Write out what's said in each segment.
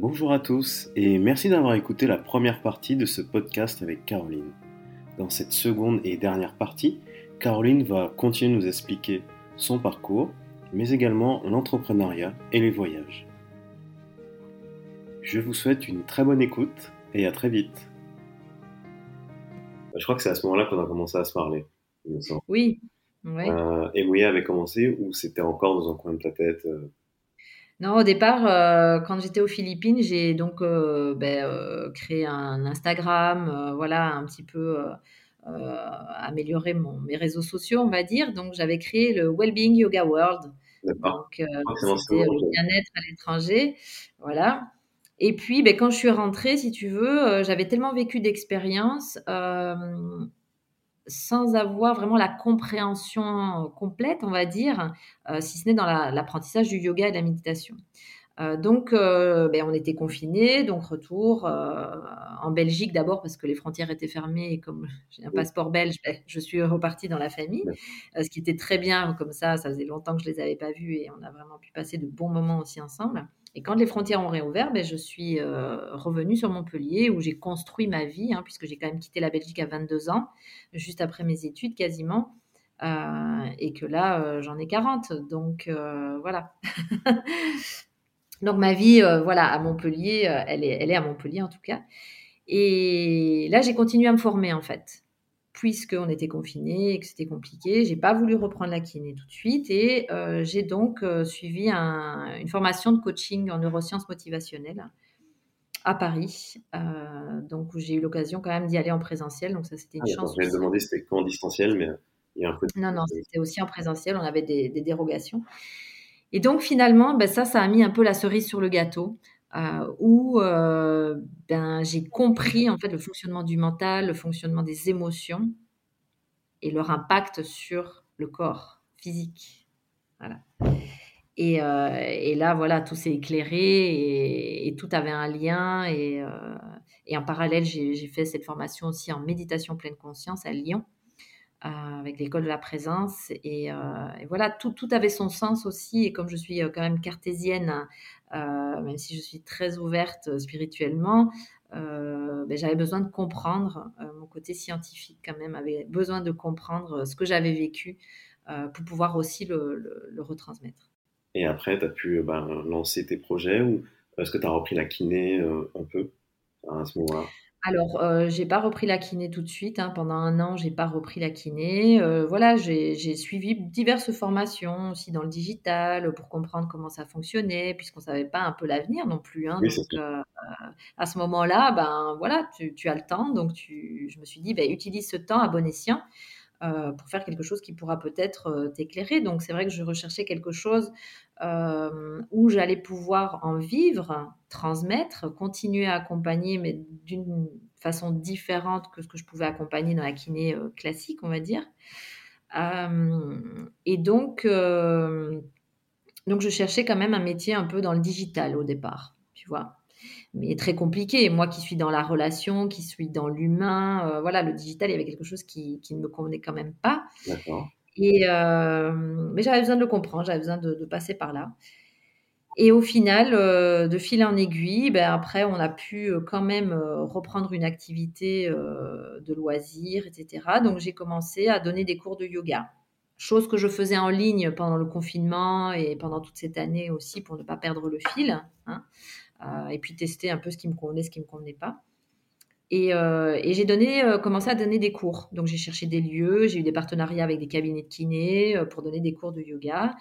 Bonjour à tous et merci d'avoir écouté la première partie de ce podcast avec Caroline. Dans cette seconde et dernière partie, Caroline va continuer de nous expliquer son parcours, mais également l'entrepreneuriat et les voyages. Je vous souhaite une très bonne écoute et à très vite. Je crois que c'est à ce moment-là qu'on a commencé à se parler. Oui. Euh, et Mouya avait commencé ou c'était encore dans un coin de ta tête euh? Non, au départ, euh, quand j'étais aux Philippines, j'ai donc ben, créé un Instagram, voilà, un petit peu amélioré mon, mes réseaux sociaux, on va dire. Donc, j'avais créé le Wellbeing Yoga World. Donc, c'était le bien-être à l'étranger, voilà. Et puis, ben, quand je suis rentrée, si tu veux, j'avais tellement vécu d'expériences sans avoir vraiment la compréhension complète, on va dire, euh, si ce n'est dans l'apprentissage du yoga et de la méditation. Euh, donc, euh, ben, on était confinés, donc retour en Belgique d'abord parce que les frontières étaient fermées et comme j'ai un passeport belge, ben, je suis repartie dans la famille, ce qui était très bien comme ça. Ça faisait longtemps que je les avais pas vus et on a vraiment pu passer de bons moments aussi ensemble. Et quand les frontières ont réouvert, ben, je suis euh, revenue sur Montpellier où j'ai construit ma vie, hein, puisque j'ai quand même quitté la Belgique à 22 ans, juste après mes études quasiment, euh, et que là, euh, j'en ai 40. Donc voilà. donc ma vie, voilà, à Montpellier, elle est, elle est à Montpellier en tout cas. Et là, j'ai continué à me former en fait puisqu'on était confinés et que c'était compliqué. J'ai pas voulu reprendre la kiné tout de suite et euh, j'ai donc euh, suivi une formation de coaching en neurosciences motivationnelles à Paris, euh, donc où j'ai eu l'occasion quand même d'y aller en présentiel. Donc ça, c'était une ah, chance. Je vais demander c'était quand en distanciel, mais il y a un peu. Non, non, c'était aussi en présentiel. On avait des, dérogations. Et donc finalement, ben, ça, ça a mis un peu la cerise sur le gâteau. Euh, où euh, ben, j'ai compris en fait le fonctionnement du mental, le fonctionnement des émotions et leur impact sur le corps physique. Voilà. Et, euh, et là, voilà, tout s'est éclairé et, tout avait un lien. Et, en parallèle, j'ai fait cette formation aussi en méditation pleine conscience à Lyon. avec l'école de la présence. Et, et voilà, tout, tout, avait son sens aussi. Et comme je suis quand même cartésienne euh, même si je suis très ouverte euh, spirituellement, euh, ben, j'avais besoin de comprendre, mon côté scientifique quand même avait besoin de comprendre ce que j'avais vécu pour pouvoir aussi le, retransmettre. Et après, tu as pu ben, lancer tes projets ou est-ce que tu as repris la kiné un peu à ce moment-là? Alors, euh, j'ai pas repris la kiné tout de suite, hein. Pendant un an, j'ai pas repris la kiné. Euh, voilà, j'ai suivi diverses formations aussi dans le digital, pour comprendre comment ça fonctionnait, puisqu'on savait pas un peu l'avenir non plus, hein. Donc, euh, à ce moment-là, ben, voilà, tu as le temps, donc je me suis dit: «Beh, utilise ce temps à bon escient». Euh, pour faire quelque chose qui pourra peut-être euh, t'éclairer. Donc c'est vrai que je recherchais quelque chose euh, où j'allais pouvoir en vivre, transmettre, continuer à accompagner, mais d'une façon différente que ce que je pouvais accompagner dans la kiné classique, on va dire. et donc, donc je cherchais quand même un métier un peu dans le digital au départ, tu vois mais très compliqué. Moi qui suis dans la relation, qui suis dans l'humain, euh, voilà, le digital, il y avait quelque chose qui, qui ne me convenait quand même pas. Et, euh, mais j'avais besoin de le comprendre, j'avais besoin de, passer par là. Et au final, euh, de fil en aiguille, ben après, on a pu quand même reprendre une activité de loisirs, etc. Donc, j'ai commencé à donner des cours de yoga. Chose que je faisais en ligne pendant le confinement et pendant toute cette année aussi pour ne pas perdre le fil. Hein. Euh, et puis tester un peu ce qui me convenait, ce qui ne me convenait pas. Et, euh, j'ai euh, commencé à donner des cours. Donc j'ai cherché des lieux, j'ai eu des partenariats avec des cabinets de kiné pour donner des cours de yoga.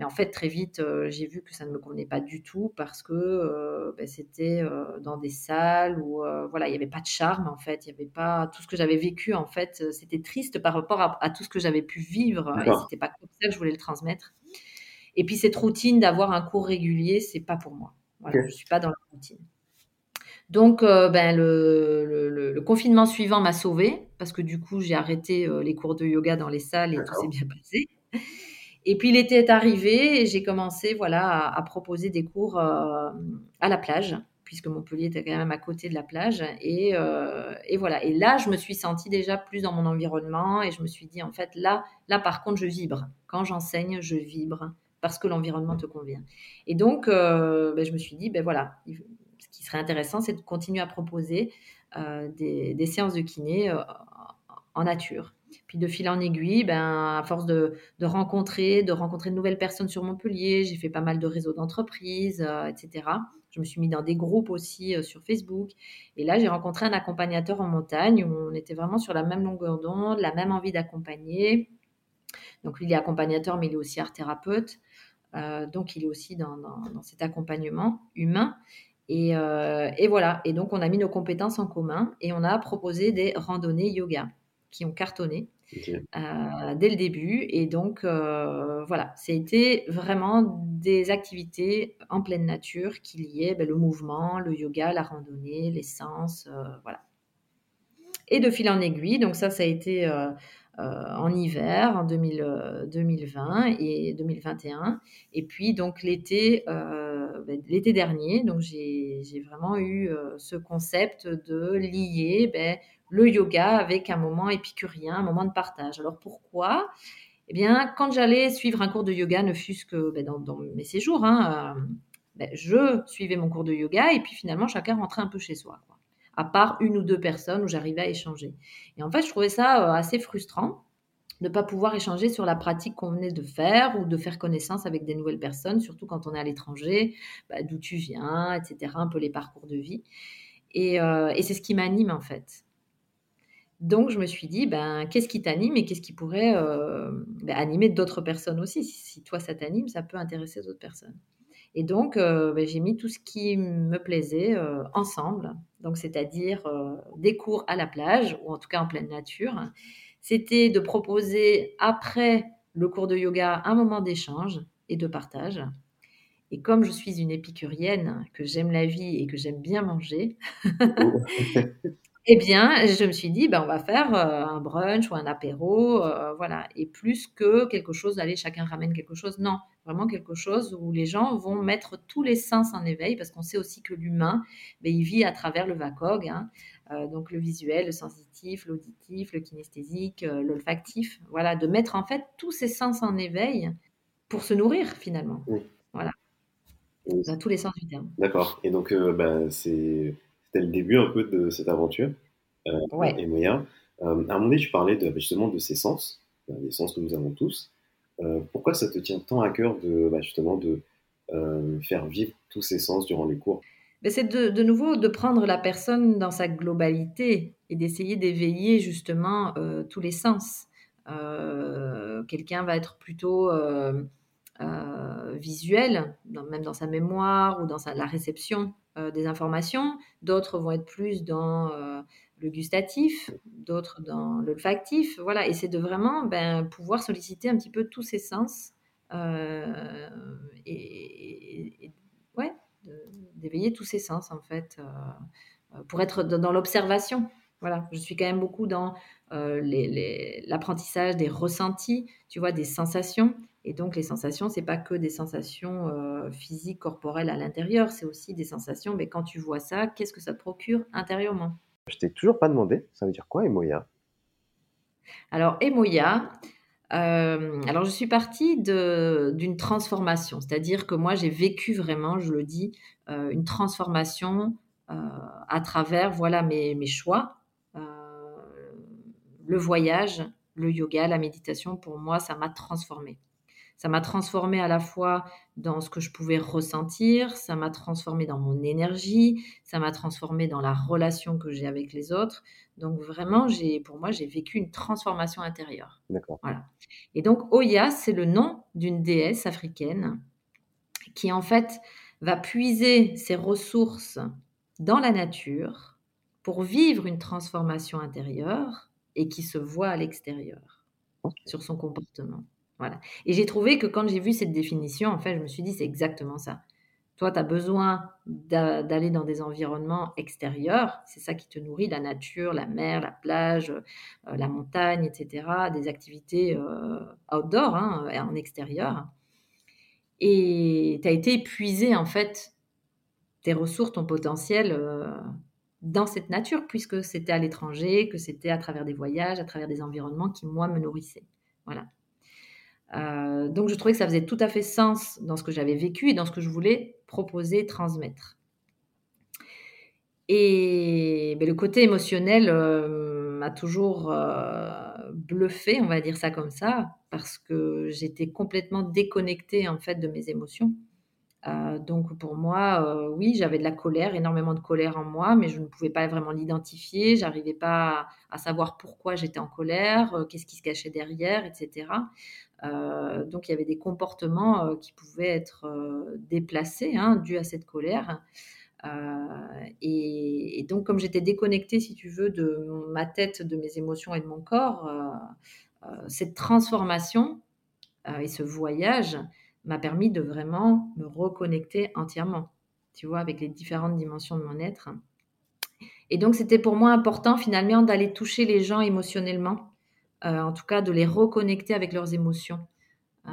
Mais en fait, très vite, j'ai vu que ça ne me convenait pas du tout parce que ben, c'était dans des salles où voilà, il n'y avait pas de charme en fait, il n'y avait pas tout ce que j'avais vécu en fait, c'était triste par rapport à, à, tout ce que j'avais pu vivre et c'était pas comme ça que je voulais le transmettre. Et puis cette routine d'avoir un cours régulier, c'est pas pour moi. Je ne suis pas dans la routine. Donc, euh, ben, le, confinement suivant m'a sauvée parce que du coup, j'ai arrêté euh, les cours de yoga dans les salles et tout s'est bien passé. Et puis, l'été est arrivé et j'ai commencé voilà, à, proposer des cours euh, à la plage puisque Montpellier était quand même à côté de la plage. Et, et, voilà. Et là, je me suis sentie déjà plus dans mon environnement et je me suis dit, en fait, là, là par contre, je vibre. Quand j'enseigne, je vibre parce que l'environnement te convient. Et donc, euh, ben, je me suis dit, ben voilà, qui serait intéressant, c'est de continuer à proposer des, séances de kiné en nature. Puis de fil en aiguille, ben, à force de, rencontrer, de rencontrer de nouvelles personnes sur Montpellier, j'ai fait pas mal de réseaux d'entreprises, etc. Je me suis mis dans des groupes aussi euh, sur Facebook. Et là, j'ai rencontré un accompagnateur en montagne où on était vraiment sur la même longueur d'onde, la même envie d'accompagner. Donc, il est accompagnateur, mais il est aussi art thérapeute. Euh, donc, il est aussi dans, cet accompagnement humain. Et, euh, et, voilà. Et donc, on a mis nos compétences en commun et on a proposé des randonnées yoga qui ont cartonné. Euh, dès le début. Et donc, euh, voilà, c'était vraiment des activités en pleine nature qui liaient ben, le mouvement, le yoga, la randonnée, l'essence, euh, voilà. Et de fil en aiguille, donc ça, ça a été en hiver, en 2020 et 2021. Et puis, donc, l'été, ben, l'été dernier, donc j'ai vraiment eu ce concept de lier ben, le yoga avec un moment épicurien, un moment de partage. Alors pourquoi? Eh bien, quand j'allais suivre un cours de yoga, ne fût-ce que ben, dans, mes séjours, hein, euh, ben, je suivais mon cours de yoga et puis finalement chacun rentrait un peu chez soi. À part une ou deux personnes où j'arrivais à échanger. Et en fait, je trouvais ça euh, assez frustrant de ne pas pouvoir échanger sur la pratique qu'on venait de faire ou de faire connaissance avec des nouvelles personnes, surtout quand on est à l'étranger, bah, d'où tu viens, etc., un peu les parcours de vie. Et, euh, et c'est ce qui m'anime en fait. Donc, je me suis dit, ben, qu'est-ce qui t'anime et qu'est-ce qui pourrait euh, ben, animer d'autres personnes aussi? Si, toi, ça t'anime, ça peut intéresser d'autres personnes. Et donc, euh, ben, j'ai mis tout ce qui me plaisait euh, ensemble. Donc, c'est-à-dire des cours à la plage ou en tout cas en pleine nature. C'était de proposer après le cours de yoga un moment d'échange et de partage. Et comme je suis une épicurienne, que j'aime la vie et que j'aime bien manger, oh. Eh bien, je me suis dit, ben, on va faire euh, un brunch ou un apéro, euh, voilà. Et plus que quelque chose, allez, chacun ramène quelque chose. Non, vraiment quelque chose où les gens vont mettre tous les sens en éveil, parce qu'on sait aussi que l'humain, ben, il vit à travers le VACOG, hein. euh, donc le visuel, le sensitif, l'auditif, le kinesthésique, l'olfactif. Voilà, de mettre en fait tous ces sens en éveil pour se nourrir finalement. Voilà. Dans tous les sens du terme. D'accord. Et donc, ben, c'est c'était le début un peu de cette aventure. Euh, Et moyen. Euh, à un moment donné, tu parlais de, justement de ces sens, euh, les sens que nous avons tous. Euh, pourquoi ça te tient tant à cœur de bah, justement de faire vivre tous ces sens durant les cours? C'est de, de, nouveau de prendre la personne dans sa globalité et d'essayer d'éveiller justement tous les sens. Quelqu'un va être plutôt visuel, même dans sa mémoire ou dans sa, la réception des informations, d'autres vont être plus dans euh, le gustatif, d'autres dans l'olfactif, voilà, et c'est de vraiment ben, pouvoir solliciter un petit peu tous ces sens euh, et, ouais, d'éveiller tous ces sens en fait, pour être dans l'observation. Voilà, je suis quand même beaucoup dans l'apprentissage des ressentis, tu vois, des sensations. Et donc, les sensations, c'est pas que des sensations euh, physiques, corporelles à l'intérieur, c'est aussi des sensations. Mais quand tu vois ça, qu'est-ce que ça te procure intérieurement? Je t'ai toujours pas demandé, ça veut dire quoi, Emoya? Alors, Emoya, euh, alors je suis partie d'une transformation, c'est-à-dire que moi, j'ai vécu vraiment, je le dis, euh, une transformation à travers voilà mes, mes choix, le voyage, le yoga, la méditation. Pour moi, ça m'a transformée. Ça m'a transformé à la fois dans ce que je pouvais ressentir, ça m'a transformé dans mon énergie, ça m'a transformé dans la relation que j'ai avec les autres. Donc vraiment, j'ai, pour moi, j'ai vécu une transformation intérieure. D'accord. Voilà. Et donc Oya, c'est le nom d'une déesse africaine qui en fait va puiser ses ressources dans la nature pour vivre une transformation intérieure et qui se voit à l'extérieur sur son comportement. Et j'ai trouvé que quand j'ai vu cette définition, en fait, je me suis dit, c'est exactement ça. Toi, tu as besoin d'aller dans des environnements extérieurs, c'est ça qui te nourrit, la nature, la mer, la plage, euh, la montagne, etc., des activités euh, outdoor, hein, en extérieur. Et tu as été épuisé, en fait, tes ressources, ton potentiel euh, dans cette nature, puisque c'était à l'étranger, que c'était à travers des voyages, à travers des environnements qui, moi, me nourrissaient. Voilà. Euh, donc je trouvais que ça faisait tout à fait sens dans ce que j'avais vécu et dans ce que je voulais proposer, transmettre. Et ben, le côté émotionnel m'a toujours bluffé, on va dire ça comme ça, parce que j'étais complètement déconnectée en fait de mes émotions. Euh, donc pour moi, euh, oui, j'avais de la colère, énormément de colère en moi, mais je ne pouvais pas vraiment l'identifier. J'arrivais pas à, savoir pourquoi j'étais en colère, euh, qu'est-ce qui se cachait derrière, etc. donc il y avait des comportements qui pouvaient être déplacés, hein, dus à cette colère. Et, et, donc comme j'étais déconnectée, si tu veux, de ma tête, de mes émotions et de mon corps, cette transformation et ce voyage m'a permis de vraiment me reconnecter entièrement, tu vois, avec les différentes dimensions de mon être. Et donc, c'était pour moi important finalement d'aller toucher les gens émotionnellement, euh, en tout cas de les reconnecter avec leurs émotions. Euh,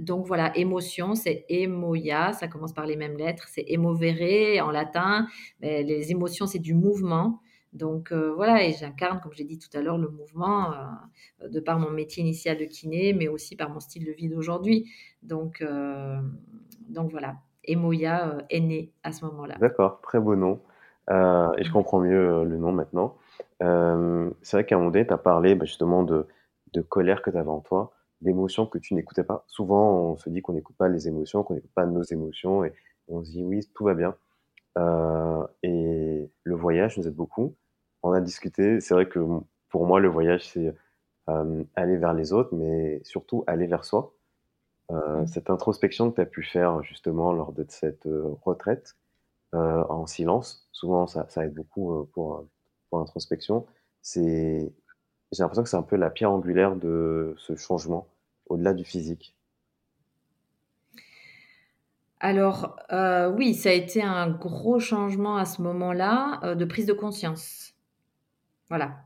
donc voilà, émotion, c'est emoia, ça commence par les mêmes lettres, c'est emovere en latin. Les émotions, c'est du mouvement. Donc euh, voilà, et j'incarne, comme j'ai dit tout à l'heure, le mouvement euh, de par mon métier initial de kiné, mais aussi par mon style de vie d'aujourd'hui. Donc, euh, donc voilà, Emoya est né à ce moment-là. D'accord, très beau nom. et je comprends mieux le nom maintenant. c'est vrai qu'à un moment donné, tu as parlé bah, justement de, de colère que tu avais en toi, d'émotions que tu n'écoutais pas. Souvent, on se dit qu'on n'écoute pas les émotions, qu'on n'écoute pas nos émotions, et on se dit oui, tout va bien. et le voyage nous aide beaucoup on a discuté. C'est vrai que pour moi, le voyage, c'est euh, aller vers les autres, mais surtout aller vers soi. Euh, mmh. Cette introspection que tu as pu faire justement lors de cette euh, retraite en silence, souvent ça, aide beaucoup pour, pour l'introspection. C'est, j'ai l'impression que c'est un peu la pierre angulaire de ce changement au-delà du physique. Alors oui, ça a été un gros changement à ce moment-là de prise de conscience. Voilà.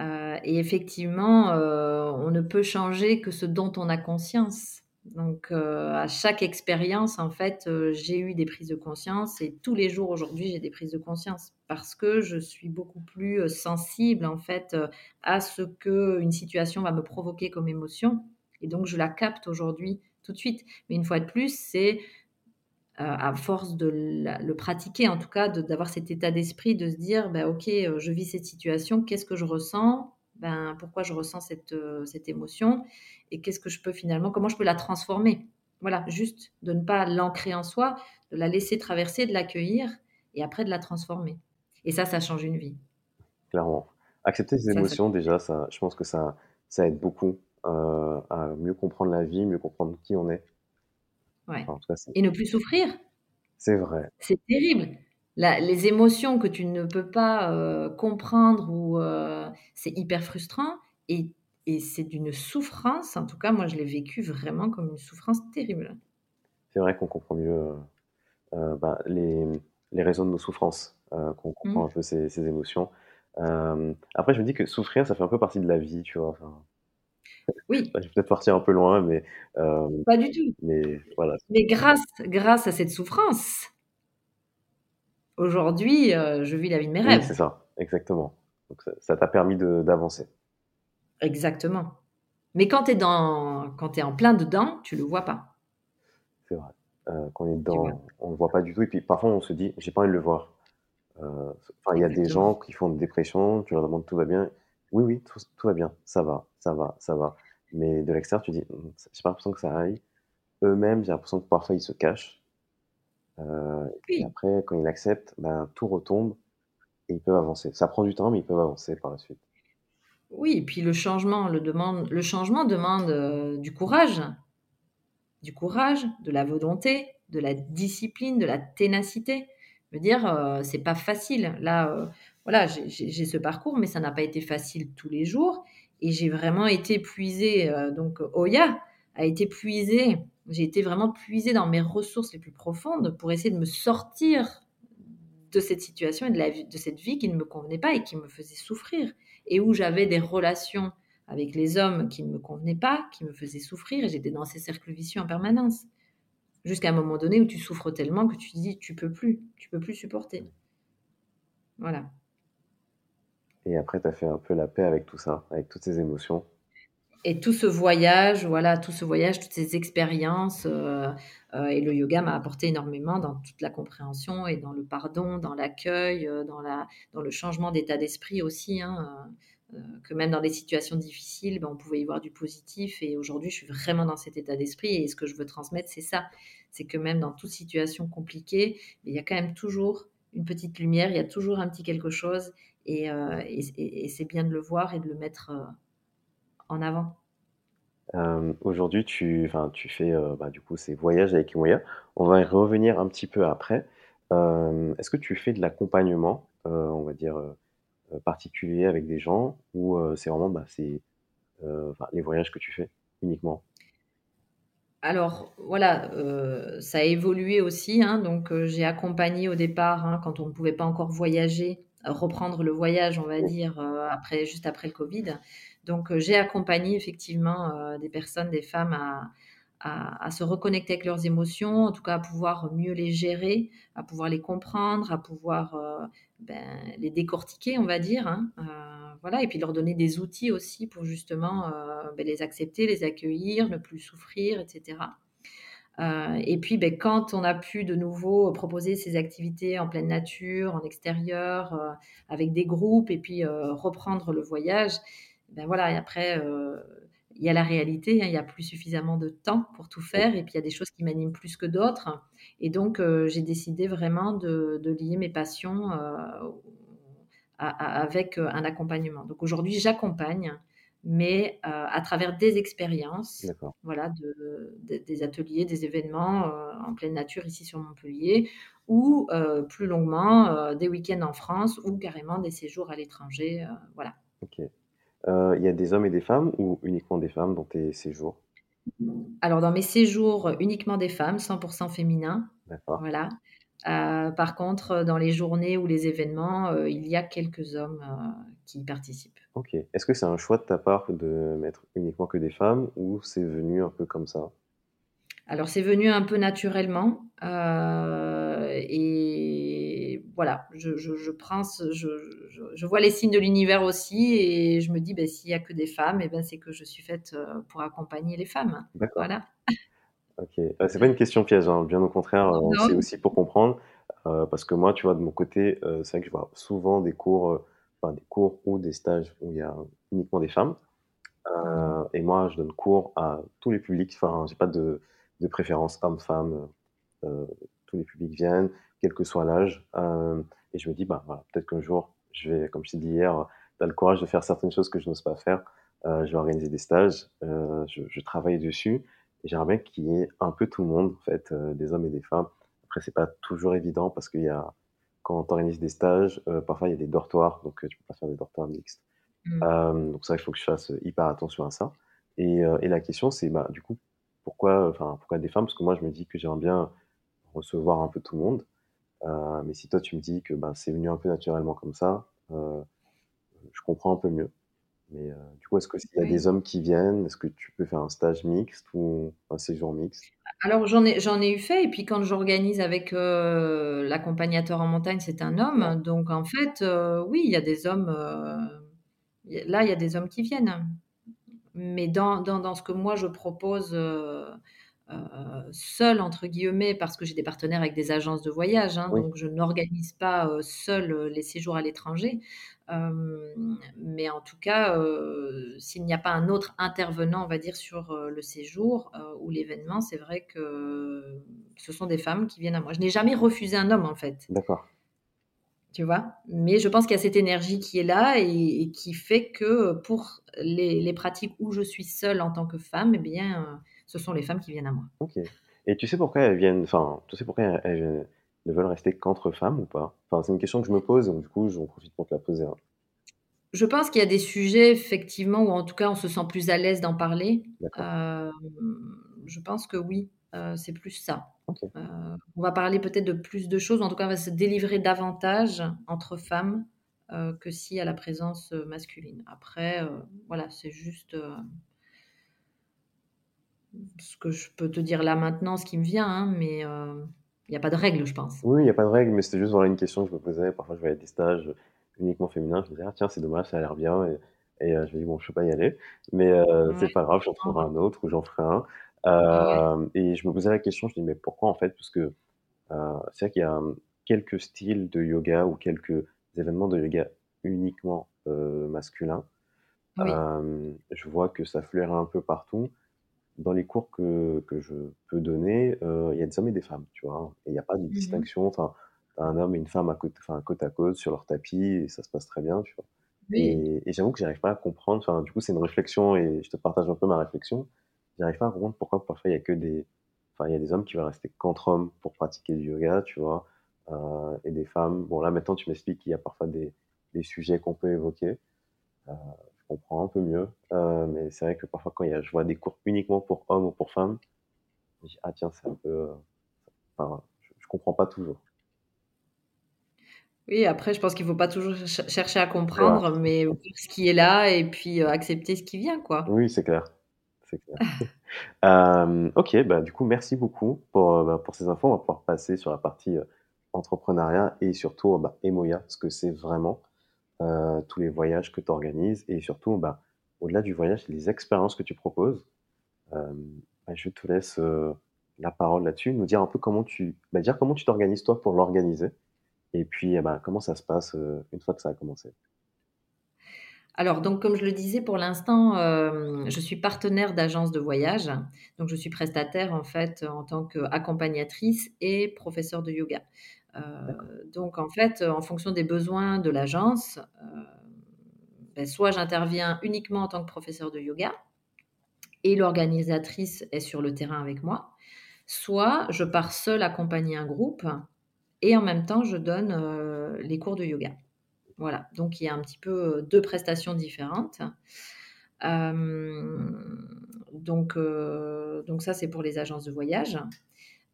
Euh, et effectivement, euh, on ne peut changer que ce dont on a conscience. Donc, euh, à chaque expérience, en fait, j'ai eu des prises de conscience et tous les jours aujourd'hui, j'ai des prises de conscience parce que je suis beaucoup plus sensible, en fait, à ce que une situation va me provoquer comme émotion. Et donc, je la capte aujourd'hui tout de suite. Mais une fois de plus, c'est à force de le pratiquer, en tout cas, d'avoir cet état d'esprit, de se dire, ben, ok, euh, je vis cette situation, qu'est-ce que je ressens? Ben, Pourquoi je ressens cette, euh, cette émotion? Et qu'est-ce que je peux finalement, comment je peux la transformer? Voilà, juste de ne pas l'ancrer en soi, de la laisser traverser, de l'accueillir et après de la transformer. Et ça, ça change une vie. Clairement. Accepter ses émotions, déjà, ça, je pense que ça, ça aide beaucoup à mieux comprendre la vie, mieux comprendre qui on est. Et ne plus souffrir. C'est vrai. C'est terrible. les émotions que tu ne peux pas euh, comprendre ou euh, c'est hyper frustrant et, c'est d'une souffrance. En tout cas, moi, je l'ai vécu vraiment comme une souffrance terrible. C'est vrai qu'on comprend mieux euh, bah, les, raisons de nos souffrances, qu'on comprend mmh. un peu ces, émotions. après, je me dis que souffrir, ça fait un peu partie de la vie, tu vois. Oui. Je vais peut-être partir un peu loin, mais. Euh, pas du tout. Mais voilà. Mais grâce, grâce à cette souffrance, aujourd'hui, euh, je vis la vie de mes rêves. c'est ça, exactement. Donc ça t'a permis d'avancer. Exactement. Mais quand tu es, dans, quand es en plein dedans, tu le vois pas. C'est vrai. Euh, quand on est dedans, on le voit pas du tout. Et puis parfois, on se dit, j'ai pas envie de le voir. Enfin, il y a des gens qui font une dépression, tu leur demandes tout va bien. Oui, oui, tout, va bien, ça va, ça va, ça va. Mais de l'extérieur, tu dis, «Hum, j'ai pas l'impression que ça aille. Eux-mêmes, j'ai l'impression que parfois ils se cachent. Euh, et après, quand ils acceptent, ben, tout retombe et ils peuvent avancer. Ça prend du temps, mais ils peuvent avancer par la suite. Oui, et puis le changement, le, demande, le changement demande euh, du courage. Du courage, de la volonté, de la discipline, de la ténacité. Je veux dire, euh, c'est pas facile. Là, voilà, j'ai ce parcours, mais ça n'a pas été facile tous les jours. Et j'ai vraiment été puisée, euh, donc Oya a été puisée, j'ai été vraiment puisée dans mes ressources les plus profondes pour essayer de me sortir de cette situation et de, cette vie qui ne me convenait pas et qui me faisait souffrir. Et où j'avais des relations avec les hommes qui ne me convenaient pas, qui me faisaient souffrir, et j'étais dans ces cercles vicieux en permanence. Jusqu'à un moment donné où tu souffres tellement que tu te dis tu peux plus, tu peux plus supporter. Voilà. Et après, tu as fait un peu la paix avec tout ça, avec toutes ces émotions. Et tout ce voyage, voilà, tout ce voyage, toutes ces expériences, euh, euh, et le yoga m'a apporté énormément dans toute la compréhension et dans le pardon, dans l'accueil, euh, dans, la, dans le changement d'état d'esprit aussi. Hein, que même dans des situations difficiles, ben, on pouvait y voir du positif. Et aujourd'hui, je suis vraiment dans cet état d'esprit. Et ce que je veux transmettre, c'est ça. C'est que même dans toute situation compliquée, il y a quand même toujours une petite lumière, il y a toujours un petit quelque chose. Et, et c'est bien de le voir et de le mettre en avant euh, Aujourd'hui, tu, tu fais euh, bah, du coup ces voyages avec Imoya. On va y revenir un petit peu après. Euh, est-ce que tu fais de l'accompagnement, on va dire, particulier avec des gens ou c'est vraiment bah, les voyages que tu fais uniquement? Alors voilà, ça a évolué aussi. Hein, donc j'ai accompagné au départ, hein, quand on ne pouvait pas encore voyager, reprendre le voyage, on va dire, après, juste après le Covid. Donc, euh, j'ai accompagné effectivement euh, des personnes, des femmes à, se reconnecter avec leurs émotions, en tout cas à pouvoir mieux les gérer, à pouvoir les comprendre, à pouvoir euh, ben, les décortiquer, on va dire. Hein, voilà, et puis leur donner des outils aussi pour justement ben, les accepter, les accueillir, ne plus souffrir, etc. et puis, ben, quand on a pu de nouveau proposer ces activités en pleine nature, en extérieur, avec des groupes, et puis reprendre le voyage, ben voilà, et après, euh, il y a la réalité, hein, il n'y a plus suffisamment de temps pour tout faire, et puis il y a des choses qui m'animent plus que d'autres. Et donc, euh, j'ai décidé vraiment de, lier mes passions euh, avec un accompagnement. Donc aujourd'hui, j'accompagne, mais à travers des expériences, voilà, des ateliers, des événements en pleine nature ici sur Montpellier, ou plus longuement, des week-ends en France, ou carrément des séjours à l'étranger. voilà. Ok. Euh, il y a des hommes et des femmes ou uniquement des femmes dans tes séjours? Alors dans mes séjours, uniquement des femmes, 100% féminins. D'accord. Voilà. Euh, par contre, dans les journées ou les événements, euh, il y a quelques hommes, qui participent. OK. Est-ce que c'est un choix de ta part de mettre uniquement que des femmes ou c'est venu un peu comme ça? Alors c'est venu un peu naturellement, et voilà, je, je, prends, je, vois les signes de l'univers aussi et je me dis, ben, s'il n'y a que des femmes, et eh ben, c'est que je suis faite euh, pour accompagner les femmes. D'accord. Voilà. Ok, euh, c'est pas une question piège, hein. bien au contraire, euh, c'est aussi pour comprendre, parce que moi, tu vois, de mon côté, c'est vrai que je vois souvent des cours, des cours ou des stages où il y a uniquement des femmes. et moi, je donne cours à tous les publics, enfin, j'ai pas de, de préférence homme-femme, tous les publics viennent quel que soit l'âge. Euh, et je me dis, bah, voilà, peut-être qu'un jour, je vais, comme je t'ai dit hier, tu as le courage de faire certaines choses que je n'ose pas faire. Euh, je vais organiser des stages, euh, je, travaille dessus. Et j'aimerais qu'il y ait un peu tout le monde, en fait, des hommes et des femmes. Après, c'est pas toujours évident parce qu'il y a, quand on organise des stages, parfois il y a des dortoirs, donc tu peux pas faire des dortoirs mixtes. Mmh. donc ça, il faut que je fasse hyper attention à ça. Et, et la question, c'est, bah, du coup, pourquoi, enfin, pourquoi des femmes? Parce que moi, je me dis que j'aimerais bien recevoir un peu tout le monde. Euh, mais si toi tu me dis que ben, c'est venu un peu naturellement comme ça, euh, je comprends un peu mieux. Mais euh, du coup, est-ce qu'il y a des hommes qui viennent Est-ce que tu peux faire un stage mixte ou un séjour mixte? Alors j'en ai, j'en ai eu fait, et puis quand j'organise avec l'accompagnateur en montagne, c'est un homme. Donc en fait, oui, il y a des hommes. là, il y a des hommes qui viennent. Mais dans, dans, dans ce que moi je propose euh, seul entre guillemets parce que j'ai des partenaires avec des agences de voyage, hein, donc je n'organise pas euh, seul euh, les séjours à l'étranger. Mais en tout cas, s'il n'y a pas un autre intervenant, on va dire, sur le séjour ou l'événement, c'est vrai que ce sont des femmes qui viennent à moi. Je n'ai jamais refusé un homme, en fait. D'accord. Tu vois? Mais je pense qu'il y a cette énergie qui est là et, qui fait que pour les, les, pratiques où je suis seule en tant que femme, eh bien, ce sont les femmes qui viennent à moi. Ok. Et tu sais pourquoi elles viennent, enfin, tu sais pourquoi elles, ne veulent rester qu'entre femmes ou pas? Enfin, c'est une question que je me pose, donc du coup, j'en profite pour te la poser. Je pense qu'il y a des sujets, effectivement, où en tout cas, on se sent plus à l'aise d'en parler. Euh, je pense que oui, euh, c'est plus ça. Euh, on va parler peut-être de plus de choses, en tout cas, on va se délivrer davantage entre femmes que si à la présence masculine. Après, voilà, c'est juste ce que je peux te dire là maintenant, ce qui me vient, hein, mais il n'y a pas de règle, je pense. Oui, il n'y a pas de règle, mais c'était juste voilà une question que je me posais. Parfois, je voyais des stages uniquement féminins, je me disais, ah, tiens, c'est dommage, ça a l'air bien. Et et je me dis: «Bon, je peux pas y aller, mais c'est pas grave, j'en trouverai un autre ou j'en ferai un». et je me posais la question, je dis: «Mais pourquoi en fait?» parce que, c'est vrai qu'il y a, mmh, quelques styles de yoga ou quelques événements de yoga uniquement, masculins. Oui. je vois que ça flaire un peu partout. Dans les cours que que je peux donner, il y a des hommes et des femmes, tu vois? Et il y a pas de Mmh distinction, enfin, un homme et une femme à côté enfin, côte à côte sur leur tapis et ça se passe très bien, tu vois? Oui. Et et j'avoue que j'arrive pas à comprendre, enfin, du coup, c'est une réflexion et je te partage un peu ma réflexion. J'arrive pas à comprendre pourquoi parfois il y a que des enfin, il y a des hommes qui vont rester qu'entre hommes pour pratiquer du yoga, tu vois? Heu et des femmes. Bon là, maintenant, tu m'expliques qu'il y a parfois des des sujets qu'on peut évoquer. Je comprends un peu mieux, heu, mais c'est vrai que parfois quand y a je vois des cours uniquement pour hommes ou pour femmes, je dis: «Ah tiens, c'est un peu, heu» enfin, je je comprends pas toujours. Oui, après, je pense qu'il faut pas toujours ch chercher à comprendre, mais ce qui est là et puis, heu, accepter ce qui vient, quoi. Oui, c'est clair, clair. OK, bah, du coup, merci beaucoup pour, bah, pour ces infos. On va pouvoir passer sur la partie, heu, entrepreneuriat et surtout, bah, Emoya, ce que c'est vraiment, heu, tous les voyages que tu organises et surtout, bah, au-delà du voyage, les expériences que tu proposes. Hem, bah, je te laisse, heu, la parole là-dessus, nous dire un peu comment tu bah, dire comment tu t'organises toi pour l'organiser et puis, eh bah, comment ça se passe, une fois que ça a commencé? Alors donc comme je le disais pour l'instant, je suis partenaire d'agence de voyage, donc je suis prestataire en fait en tant qu'accompagnatrice et professeure de yoga. Heu, donc en fait, en fonction des besoins de l'agence, heu, beh, soit j'interviens uniquement en tant que professeure de yoga et l'organisatrice est sur le terrain avec moi, soit je pars seule accompagner un groupe et en même temps je donne, les cours de yoga. Voilà, donc il y a un petit peu, heu, 2 prestations différentes. Donc donc ça, c'est pour les agences de voyage.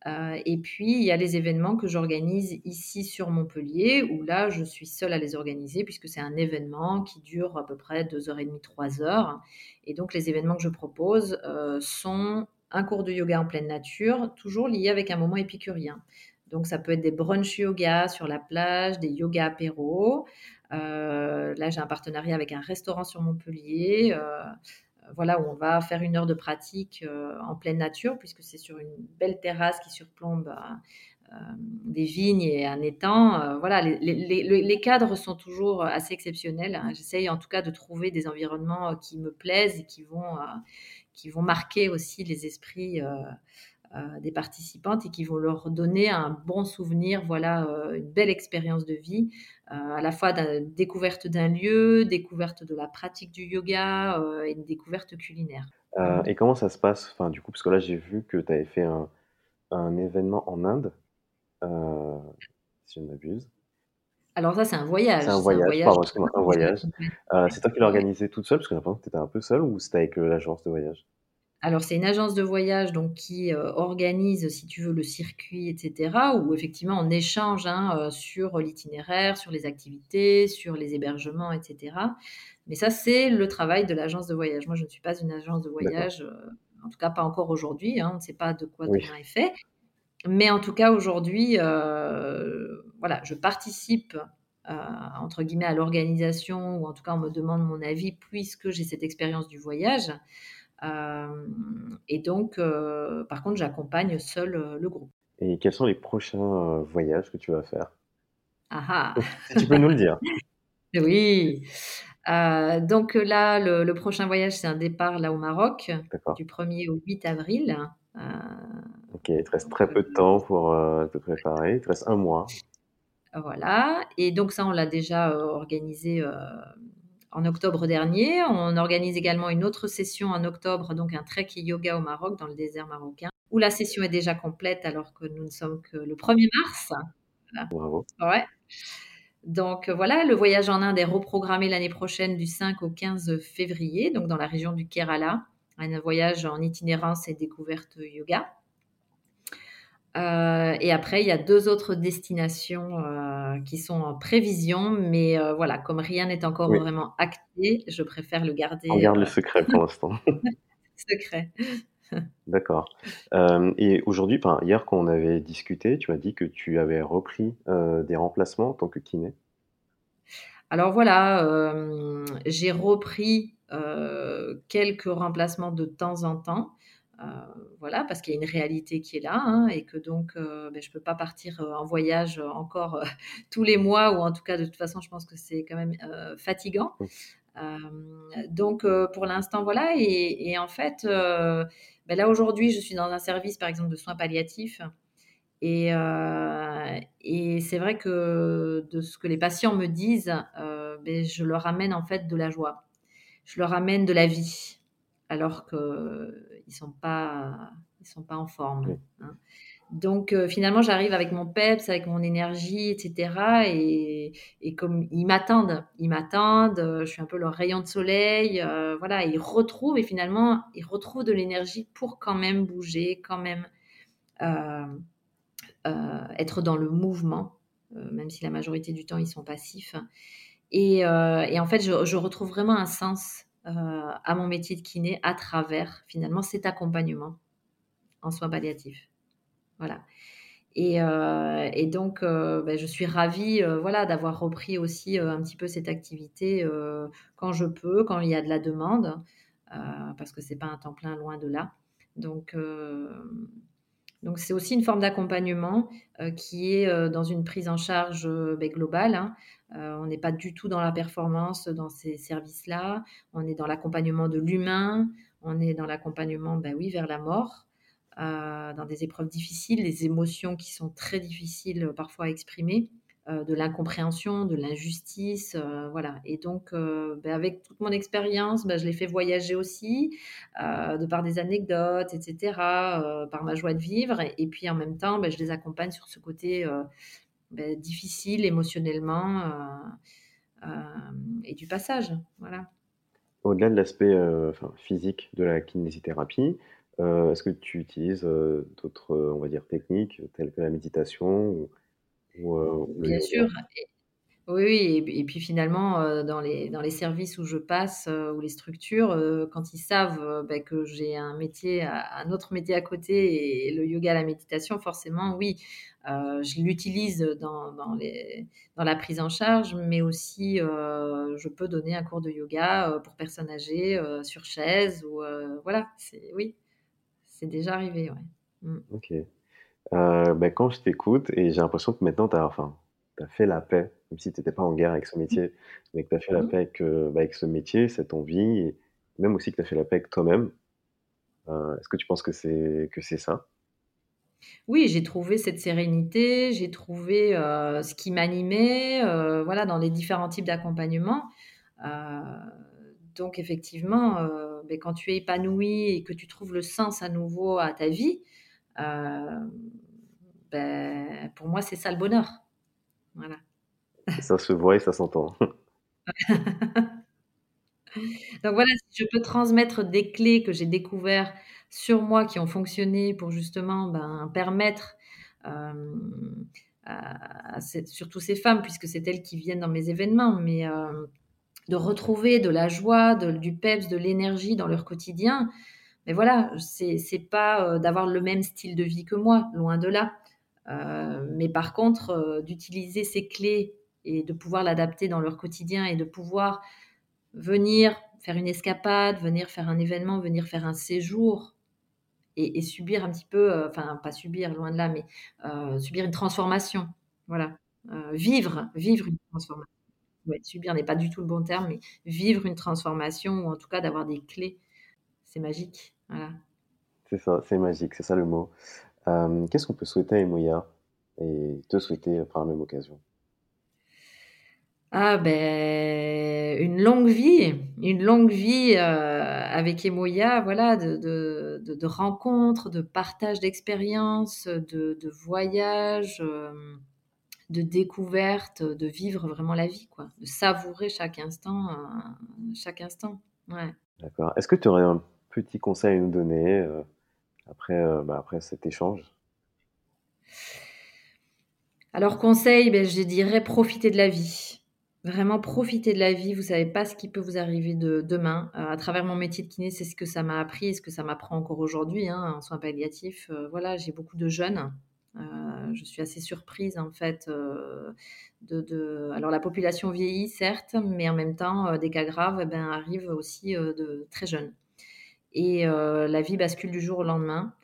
Heu et puis il y a les événements que j'organise ici sur Montpellier où là, je suis seule à les organiser puisque c'est un événement qui dure à peu près 2 heures et demie, 3 heures et donc les événements que je propose, heu, sont un cours de yoga en pleine nature, toujours lié avec un moment épicurien. Donc ça peut être des brunchs yoga sur la plage, des yoga apéros. Heu, là, j'ai un partenariat avec un restaurant sur Montpellier, voilà, où on va faire une heure de pratique, heu, en pleine nature puisque c'est sur une belle terrasse qui surplombe, heu, hem, des vignes et un étang, voilà, les cadres sont toujours assez exceptionnels, hein. J'essaye en tout cas de trouver des environnements, qui me plaisent et qui vont, qui vont marquer aussi les esprits, des participantes et qui vont leur donner un bon souvenir, voilà, heu, une belle expérience de vie, heu, à la fois découverte d'un lieu, découverte de la pratique du yoga, et une découverte culinaire. Et comment ça se passe? Enfin, du coup, parce que là, j'ai vu que tu avais fait un un événement en Inde, si je ne m'abuse. Alors ça, c'est un voyage, c'est un voyage, voyage pardon, excuse-moi, un voyage. c'est toi qui l'as organisé toute seule? Parce que j'ai l'impression que tu étais un peu seule ou c'était avec, l'agence de voyage? Alors c'est une agence de voyage donc qui, heu, organise, si tu veux, le circuit et cetera, où effectivement on échange, hein, heu, sur l'itinéraire, sur les activités, sur les hébergements et cetera. Mais ça, c'est le travail de l'agence de voyage. Moi, je ne suis pas une agence de voyage, heu, en tout cas pas encore aujourd'hui, hein, on ne sait pas de quoi Oui. demain est fait. Mais en tout cas aujourd'hui, voilà, je participe, entre guillemets «à l'organisation» ou en tout cas on me demande mon avis puisque j'ai cette expérience du voyage. Hem et donc heu, par contre, j'accompagne seule, heu, le groupe. Et quels sont les prochains, voyages que tu vas faire? Ah ah! Si tu peux nous le dire. Oui! Donc là, le le prochain voyage, c'est un départ là au Maroc, du 1er au 8 avril. OK, il te reste donc très peu de temps pour, te préparer. Il te reste un mois. voilà et donc ça, on l'a déjà, organisé, en octobre dernier. On organise également une autre session en octobre, donc un trek yoga au Maroc, dans le désert marocain, où la session est déjà complète alors que nous ne sommes que le 1er mars. Bravo. Ouais. Donc voilà, le voyage en Inde est reprogrammé l'année prochaine du 5 au 15 février, donc dans la région du Kerala. Un voyage en itinérance et découverte yoga. Heu et après, il y a 2 autres destinations, heu, qui sont en prévision, mais heu, voilà, comme rien n'est encore Oui, vraiment acté, je préfère le on garder, garde le secret pour l'instant. secret. D'accord. Et aujourd'hui, enfin, hier, quand on avait discuté, tu m'as dit que tu avais repris, des remplacements en tant que kiné. Alors voilà, j'ai repris quelques remplacements de temps en temps. Voilà, parce qu'il y a une réalité qui est là hein, et que donc ben, je ne peux pas partir en voyage encore tous les mois ou en tout cas de toute façon je pense que c'est quand même fatigant. donc pour l'instant voilà et, en fait ben là aujourd'hui je suis dans un service par exemple de soins palliatifs et, et c'est vrai que de ce que les patients me disent, ben, je leur amène en fait de la joie. Je leur amène de la vie, alors qu'ils ne sont, pas, ils sont pas en forme. Hein. Donc euh, finalement, j'arrive avec mon peps, avec mon énergie, etc. Et, et comme ils m'attendent, ils m'attendent, euh, je suis un peu leur rayon de soleil, euh, voilà, ils retrouvent et finalement, ils retrouvent de l'énergie pour quand même bouger, quand même être dans le mouvement, même si la majorité du temps ils sont passifs. Euh, et, en fait, je, retrouve vraiment un sens euh, à mon métier de kiné à travers finalement cet accompagnement en soins palliatifs. Voilà. Et, euh, donc, ben, je suis ravie voilà, d'avoir repris aussi un petit peu cette activité quand je peux, quand il y a de la demande, parce que c'est pas un temps plein loin de là. Donc, donc c'est aussi une forme d'accompagnement qui est dans une prise en charge ben, globale. Hein. Euh, on n'est pas du tout dans la performance dans ces services-là. On est dans l'accompagnement de l'humain. On est dans l'accompagnement, ben vers la mort, euh, dans des épreuves difficiles, des émotions qui sont très difficiles parfois à exprimer. Euh, de l'incompréhension, de l'injustice, voilà. Et donc, ben avec toute mon expérience, ben je les fais voyager aussi, de par des anecdotes, etc., par ma joie de vivre. Et, puis en même temps, ben je les accompagne sur ce côté difficile émotionnellement euh, euh, et du passage. Voilà. Au-delà de l'aspect euh, physique de la kinésithérapie, est-ce que tu utilises d'autres, on va dire, techniques telles que la méditation Bien sûr. Oui, et, puis finalement, euh, dans, les, dans les services où je passe, euh, ou les structures, euh, quand ils savent bah, que j'ai un métier, un autre métier à côté, et le yoga, la méditation, forcément, oui, je l'utilise dans, dans, les, dans la prise en charge, mais aussi je peux donner un cours de yoga pour personnes âgées sur chaise, ou voilà, c'est, oui, c'est déjà arrivé, ouais. Mm. Ok. Ben, quand je t'écoute, et j'ai l'impression que maintenant, tu as, enfin, as fait la paix, même si tu n'étais pas en guerre avec ce métier, mais que tu as fait la mmh. paix avec, euh, bah, avec, ce métier, cette envie, et même aussi que tu as fait la paix avec toi-même. Euh, est-ce que tu penses que c'est que c'est ça? Oui, j'ai trouvé cette sérénité, j'ai trouvé euh, ce qui m'animait, voilà, dans les différents types d'accompagnement. donc effectivement, ben, quand tu es épanoui et que tu trouves le sens à nouveau à ta vie, ben, pour moi, c'est ça le bonheur. Voilà. Ça se voit et ça s'entend. Donc voilà, si je peux transmettre des clés que j'ai découvertes sur moi qui ont fonctionné pour justement ben, permettre euh, à, surtout ces femmes, puisque c'est elles qui viennent dans mes événements, mais euh, de retrouver de la joie, du peps, de l'énergie dans leur quotidien. Mais voilà, c'est pas euh, d'avoir le même style de vie que moi, loin de là. Euh, mais par contre, euh, d'utiliser ces clés et de pouvoir l'adapter dans leur quotidien et de pouvoir venir faire une escapade, venir faire un événement, venir faire un séjour et, subir un petit peu, enfin pas subir, loin de là, mais subir une transformation. Voilà. vivre, vivre une transformation. subir n'est pas du tout le bon terme, mais vivre une transformation ou en tout cas d'avoir des clés, c'est magique. Voilà. C'est ça, c'est magique, c'est ça le mot. Euh, qu'est-ce qu'on peut souhaiter à Emoya et te souhaiter par la même occasion? Ah ben une longue vie, une longue vie euh, avec Emoya, voilà, de, de, rencontres, de partage d'expériences, de, de voyages, euh, de découvertes, de vivre vraiment la vie, quoi, de savourer chaque instant, chaque instant. Ouais. D'accord. Est-ce que tu aurais un petit conseil à nous donner après, euh, bah, après cet échange Alors, conseil, ben, je dirais profiter de la vie. Vraiment profiter de la vie. Vous savez pas ce qui peut vous arriver de demain. Euh, à travers mon métier de kiné, c'est ce que ça m'a appris et ce que ça m'apprend encore aujourd'hui hein, en soins palliatifs. Euh, voilà, j'ai beaucoup de jeunes je suis assez surprise en fait de, Alors la population vieillit certes, mais en même temps des cas graves eh ben, arrivent aussi de très jeunes. Et la vie bascule du jour au lendemain.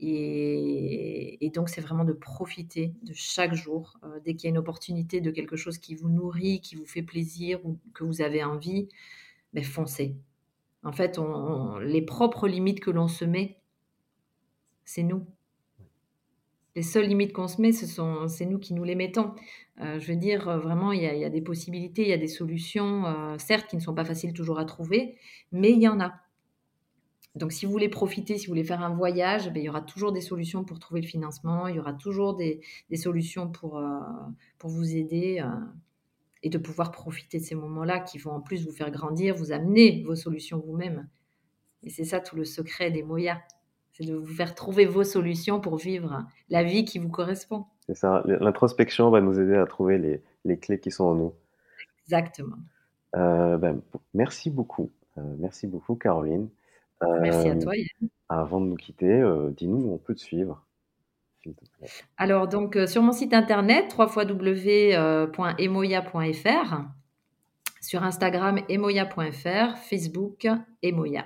Et, donc, c'est vraiment de profiter de chaque jour. dès qu'il y a une opportunité de quelque chose qui vous nourrit, qui vous fait plaisir ou que vous avez envie, ben, foncez. En fait, les propres limites que l'on se met, c'est nous. Les seules limites qu'on se met, ce c'est nous qui nous les mettons. je veux dire, vraiment, il y, a, des possibilités, il y a des solutions, certes, qui ne sont pas faciles toujours à trouver, mais il y en a. Donc, si vous voulez profiter, si vous voulez faire un voyage, ben, il y aura toujours des solutions pour trouver le financement, il y aura toujours des, solutions pour, euh, pour vous aider euh, et de pouvoir profiter de ces moments-là qui vont en plus vous faire grandir, vous amener vos solutions vous-même. Et c'est ça tout le secret des Moya, c'est de vous faire trouver vos solutions pour vivre la vie qui vous correspond. C'est ça, l'introspection va nous aider à trouver les, les, clés qui sont en nous. Exactement. Euh, ben, merci beaucoup. merci beaucoup, Caroline. Merci à toi, Yann. Avant de nous quitter, dis-nous où on peut te suivre, Alors donc, sur mon site internet www.emoya.fr, sur Instagram emoya.fr, Facebook emoya.